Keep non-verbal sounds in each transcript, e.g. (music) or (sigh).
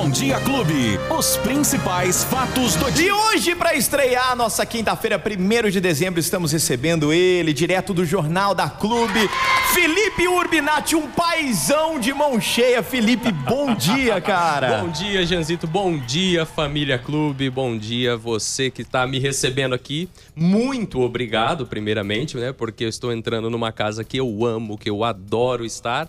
Bom Dia Clube. Os principais fatos do dia. E hoje, para estrear a nossa quinta-feira, 1 de dezembro, estamos recebendo ele, direto do Jornal da Clube, Felipe Urbinati, um paizão de mão cheia. Felipe, bom dia, (laughs) cara. Bom dia, Janzito. Bom dia, família Clube. Bom dia, você que está me recebendo aqui. Muito obrigado, primeiramente, né? Porque eu estou entrando numa casa que eu amo, que eu adoro estar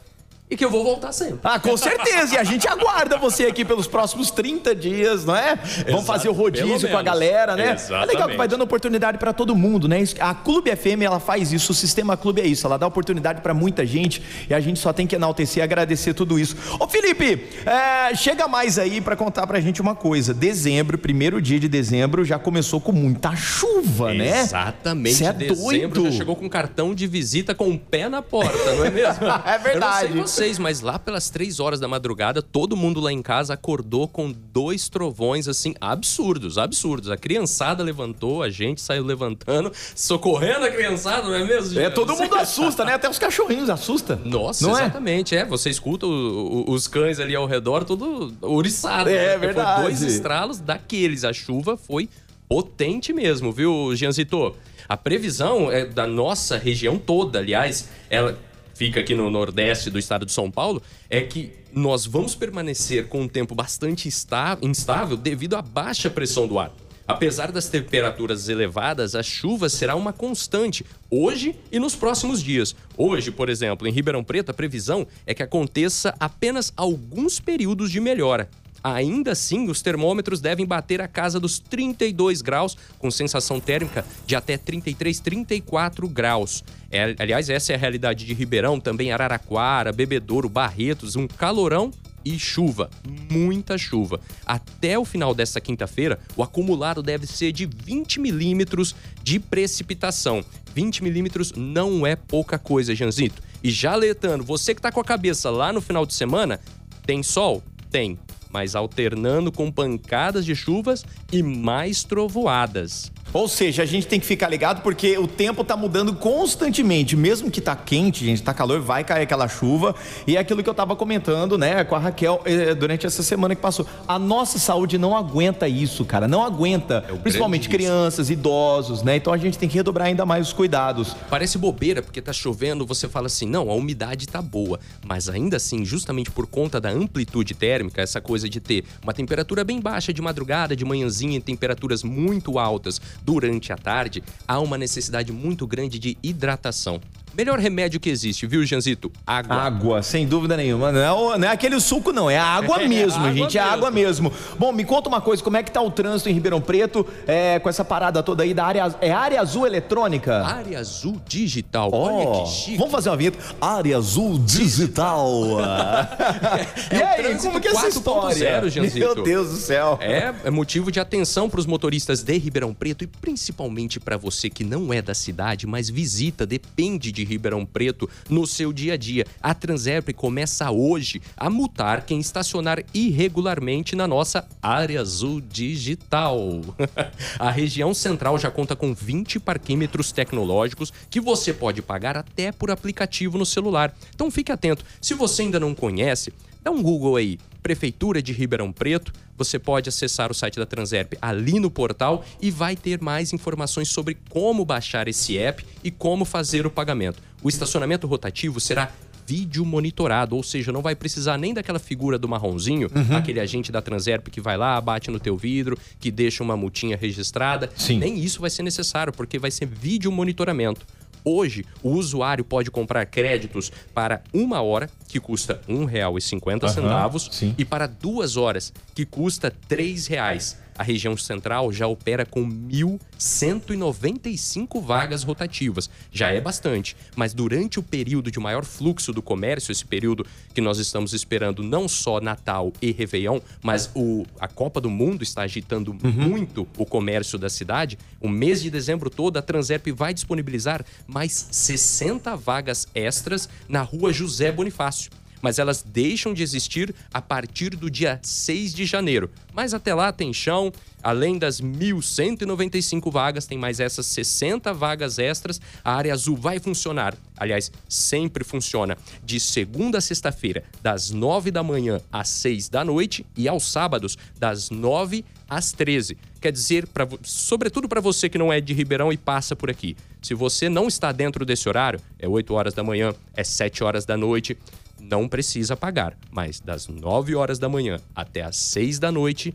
e que eu vou voltar sempre. Ah, com certeza. E a gente aguarda você aqui pelos próximos 30 dias, não é? Vamos Exato, fazer o rodízio com a galera, né? É legal que Exatamente. vai dando oportunidade para todo mundo, né? A Clube FM, ela faz isso, o Sistema Clube é isso, ela dá oportunidade para muita gente e a gente só tem que enaltecer e agradecer tudo isso. Ô Felipe, é, chega mais aí para contar pra gente uma coisa. Dezembro, primeiro dia de dezembro, já começou com muita chuva, né? Exatamente. Cê é Dezembro doido. já chegou com cartão de visita com o pé na porta, não é mesmo? (laughs) É verdade. Eu não sei vocês, mas lá pelas três horas da madrugada, todo mundo lá em casa acordou com dois trovões, assim, absurdos, absurdos. A criançada levantou, a gente saiu levantando, socorrendo a criançada, não é mesmo? É, todo mundo (laughs) assusta, né? Até os cachorrinhos assusta. Nossa, Não é? exatamente. É? você escuta o- o- os cães ali ao redor, tudo ouriçado. É, né? Porque verdade. Foi dois estralos daqueles. A chuva foi potente mesmo, viu, Gianzito? A previsão é da nossa região toda, aliás, ela fica aqui no nordeste do estado de São Paulo, é que nós vamos permanecer com um tempo bastante instável devido à baixa pressão do ar. Apesar das temperaturas elevadas, a chuva será uma constante hoje e nos próximos dias. Hoje, por exemplo, em Ribeirão Preto, a previsão é que aconteça apenas alguns períodos de melhora. Ainda assim, os termômetros devem bater a casa dos 32 graus, com sensação térmica de até 33, 34 graus. É, aliás, essa é a realidade de Ribeirão, também Araraquara, Bebedouro, Barretos, um calorão e chuva, muita chuva. Até o final desta quinta-feira, o acumulado deve ser de 20 milímetros de precipitação. 20 milímetros não é pouca coisa, Janzito. E já alertando, você que tá com a cabeça lá no final de semana, tem sol? Tem. Mas alternando com pancadas de chuvas e mais trovoadas. Ou seja, a gente tem que ficar ligado porque o tempo tá mudando constantemente. Mesmo que tá quente, gente, tá calor, vai cair aquela chuva. E é aquilo que eu tava comentando, né, com a Raquel eh, durante essa semana que passou. A nossa saúde não aguenta isso, cara. Não aguenta. É Principalmente risco. crianças, idosos, né? Então a gente tem que redobrar ainda mais os cuidados. Parece bobeira porque tá chovendo, você fala assim, não, a umidade tá boa. Mas ainda assim, justamente por conta da amplitude térmica, essa coisa de ter uma temperatura bem baixa de madrugada, de manhãzinha, temperaturas muito altas durante a tarde, há uma necessidade muito grande de hidratação. Melhor remédio que existe, viu, Janzito? Água. Água, sem dúvida nenhuma. Não é, não é aquele suco, não. É a água (laughs) É, mesmo, água gente. É a água mesmo. Bom, me conta uma coisa. Como é que tá o trânsito em Ribeirão Preto é, com essa parada toda aí da área... É área azul eletrônica? Área azul digital. Ó, Olha que chique. Vamos fazer uma vinheta. Área Azul Digital. (laughs) e É o aí, como que é essa 4.0, história? Janzito. Meu Deus do céu. É, é motivo de atenção para os motoristas de Ribeirão Preto e principalmente para você que não é da cidade, mas visita, depende de Ribeirão Preto no seu dia a dia. A Transerp começa hoje a multar quem estacionar irregularmente na nossa área azul digital. (laughs) a região central já conta com 20 parquímetros tecnológicos que você pode pagar até por aplicativo no celular. Então fique atento. Se você ainda não conhece, Dá um Google aí, Prefeitura de Ribeirão Preto. Você pode acessar o site da Transerp ali no portal e vai ter mais informações sobre como baixar esse app e como fazer o pagamento. O estacionamento rotativo será vídeo monitorado, ou seja, não vai precisar nem daquela figura do marronzinho, aquele agente da Transerp que vai lá, bate no teu vidro, que deixa uma multinha registrada. Sim. Nem isso vai ser necessário, porque vai ser vídeo monitoramento. Hoje, o usuário pode comprar créditos para uma hora, que custa R$ 1,50, sim. e para duas horas, que custa 3 reais. A região central já opera com 1.195 vagas rotativas. Já é bastante, mas durante o período de maior fluxo do comércio, esse período que nós estamos esperando não só Natal e Réveillon, mas o, a Copa do Mundo está agitando muito o comércio da cidade, o mês de dezembro todo a Transerp vai disponibilizar mais 60 vagas extras na rua José Bonifácio. Mas elas deixam de existir a partir do dia 6 de janeiro. Mas até lá tem chão, além das 1.195 vagas, tem mais essas 60 vagas extras. A área azul vai funcionar, aliás, sempre funciona, de segunda a sexta-feira, das 9 da manhã às 6 da noite e aos sábados, das 9 às 13. Quer dizer, pra, sobretudo para você que não é de Ribeirão e passa por aqui. Se você não está dentro desse horário, é 8 horas da manhã, é 7 horas da noite, não precisa pagar. Mas das 9 horas da manhã até as 6 da noite,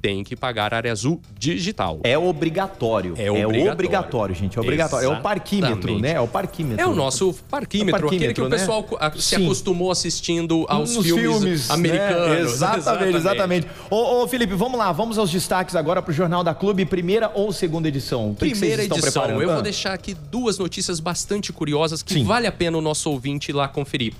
tem que pagar área azul digital. É obrigatório. É obrigatório, é obrigatório gente. É obrigatório. Exatamente. É o parquímetro, né? É o parquímetro. É o nosso parquímetro, é o parquímetro aquele que né? o pessoal se acostumou assistindo aos Nos filmes, filmes né? americanos. Né? Exatamente, exatamente, exatamente. Ô, ô, Felipe, vamos lá. Vamos aos destaques agora para o Jornal da Clube, primeira ou segunda edição? O primeira edição. Preparando? Eu vou deixar aqui duas notícias bastante curiosas que Sim. vale a pena o nosso ouvinte ir lá conferir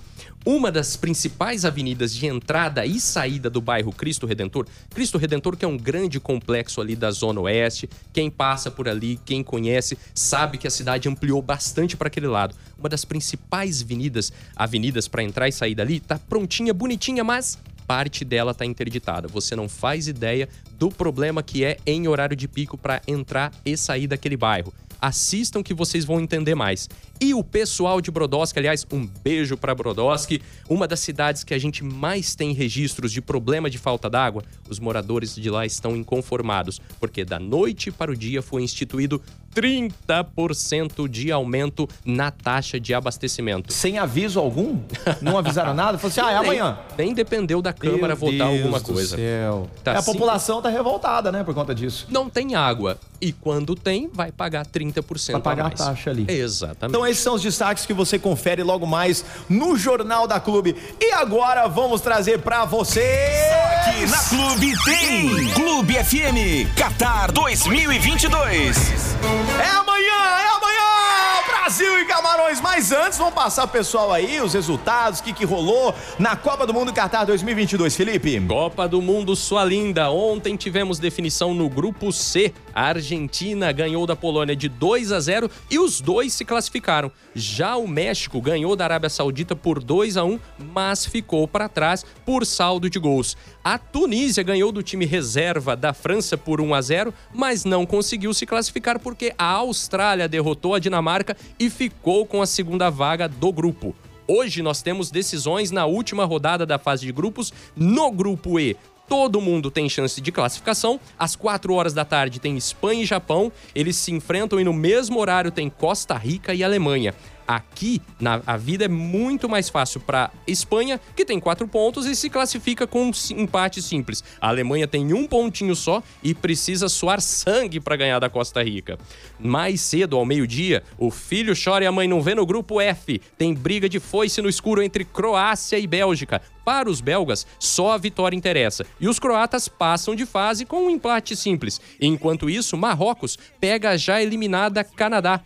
uma das principais avenidas de entrada e saída do bairro Cristo Redentor. Cristo Redentor, que é um grande complexo ali da Zona Oeste. Quem passa por ali, quem conhece, sabe que a cidade ampliou bastante para aquele lado. Uma das principais avenidas, avenidas para entrar e sair dali, tá prontinha, bonitinha, mas parte dela está interditada. Você não faz ideia do problema que é em horário de pico para entrar e sair daquele bairro. Assistam que vocês vão entender mais. E o pessoal de Brodowski, aliás, um beijo para Brodowski, uma das cidades que a gente mais tem registros de problema de falta d'água. Os moradores de lá estão inconformados, porque da noite para o dia foi instituído 30% de aumento na taxa de abastecimento. Sem aviso algum? Não avisaram nada? Falou assim, ah, é amanhã. Nem, dependeu da Câmara Meu votar Deus alguma coisa. Tá é, a população tá revoltada, né, por conta disso. Não tem água. E quando tem, vai pagar 30% Vai pagar a, a taxa ali. Exatamente. Então esses são os destaques que você confere logo mais no Jornal da Clube. E agora vamos trazer para você... Aqui na Clube tem Clube FM Qatar 2022. É amanhã! Brasil e Camarões. Mas antes, vamos passar pessoal aí os resultados, o que, que rolou na Copa do Mundo Qatar 2022, Felipe. Copa do Mundo, sua linda. Ontem tivemos definição no grupo C. A Argentina ganhou da Polônia de 2 a 0 e os dois se classificaram. Já o México ganhou da Arábia Saudita por 2 a 1, mas ficou para trás por saldo de gols. A Tunísia ganhou do time reserva da França por 1 a 0, mas não conseguiu se classificar porque a Austrália derrotou a Dinamarca e ficou com a segunda vaga do grupo. Hoje nós temos decisões na última rodada da fase de grupos no grupo E. Todo mundo tem chance de classificação. Às 4 horas da tarde tem Espanha e Japão. Eles se enfrentam e no mesmo horário tem Costa Rica e Alemanha. Aqui, na, a vida é muito mais fácil para Espanha, que tem quatro pontos e se classifica com um empate simples. A Alemanha tem um pontinho só e precisa suar sangue para ganhar da Costa Rica. Mais cedo, ao meio-dia, o filho chora e a mãe não vê no grupo F. Tem briga de foice no escuro entre Croácia e Bélgica. Para os belgas, só a vitória interessa. E os croatas passam de fase com um empate simples. Enquanto isso, Marrocos pega a já eliminada Canadá.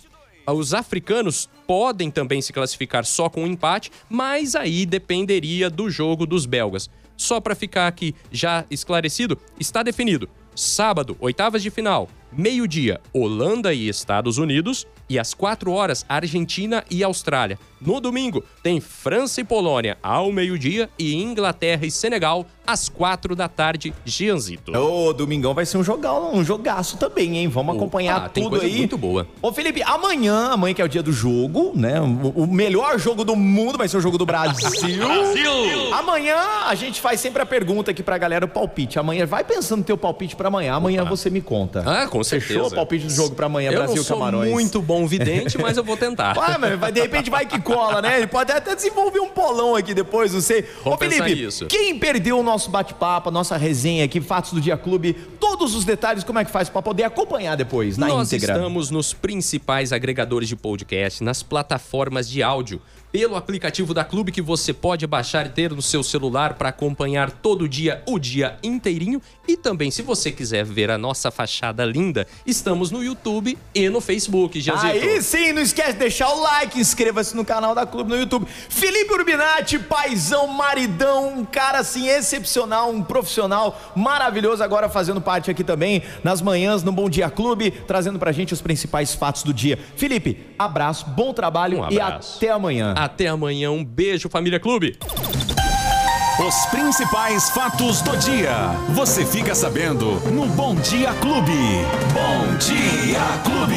Os africanos podem também se classificar só com um empate, mas aí dependeria do jogo dos belgas. Só para ficar aqui já esclarecido, está definido. Sábado, oitavas de final, meio-dia, Holanda e Estados Unidos, e às 4 horas, Argentina e Austrália. No domingo, tem França e Polônia ao meio-dia e Inglaterra e Senegal às 4 da tarde, Gianzito. Ô, domingão vai ser um jogão, um jogaço também, hein? Vamos Opa, acompanhar tudo aí. muito boa. Ô, Felipe, amanhã, amanhã que é o dia do jogo, né? O, o melhor jogo do mundo vai ser o jogo do Brasil. (laughs) Brasil! Amanhã a gente faz sempre a pergunta aqui pra galera, o palpite. Amanhã, vai pensando no teu palpite pra amanhã. Amanhã Opa. você me conta. Ah, com certeza. Fechou o palpite do jogo pra amanhã, eu Brasil não sou Camarões? muito bom vidente, mas eu vou (laughs) tentar. Ué, mas vai, de repente vai que cola, né? Ele pode até desenvolver um polão aqui depois, não sei. Vamos Ô, Felipe, isso. quem perdeu o nosso bate-papo, a nossa resenha aqui, Fatos do Dia Clube, todos os detalhes, como é que faz para poder acompanhar depois, na Nós íntegra? estamos nos principais agregadores de podcast, nas plataformas de áudio pelo aplicativo da Clube que você pode baixar e ter no seu celular para acompanhar todo dia, o dia inteirinho. E também, se você quiser ver a nossa fachada linda, estamos no YouTube e no Facebook, Jazito. Aí sim, não esquece de deixar o like, inscreva-se no canal da Clube no YouTube. Felipe Urbinati, paizão, maridão, um cara assim excepcional, um profissional maravilhoso, agora fazendo parte aqui também nas manhãs no Bom Dia Clube, trazendo pra gente os principais fatos do dia. Felipe, abraço, bom trabalho Um e abraço. até amanhã. Até amanhã, um beijo, família Clube! Os principais fatos do dia. Você fica sabendo no Bom Dia Clube. Bom Dia Clube.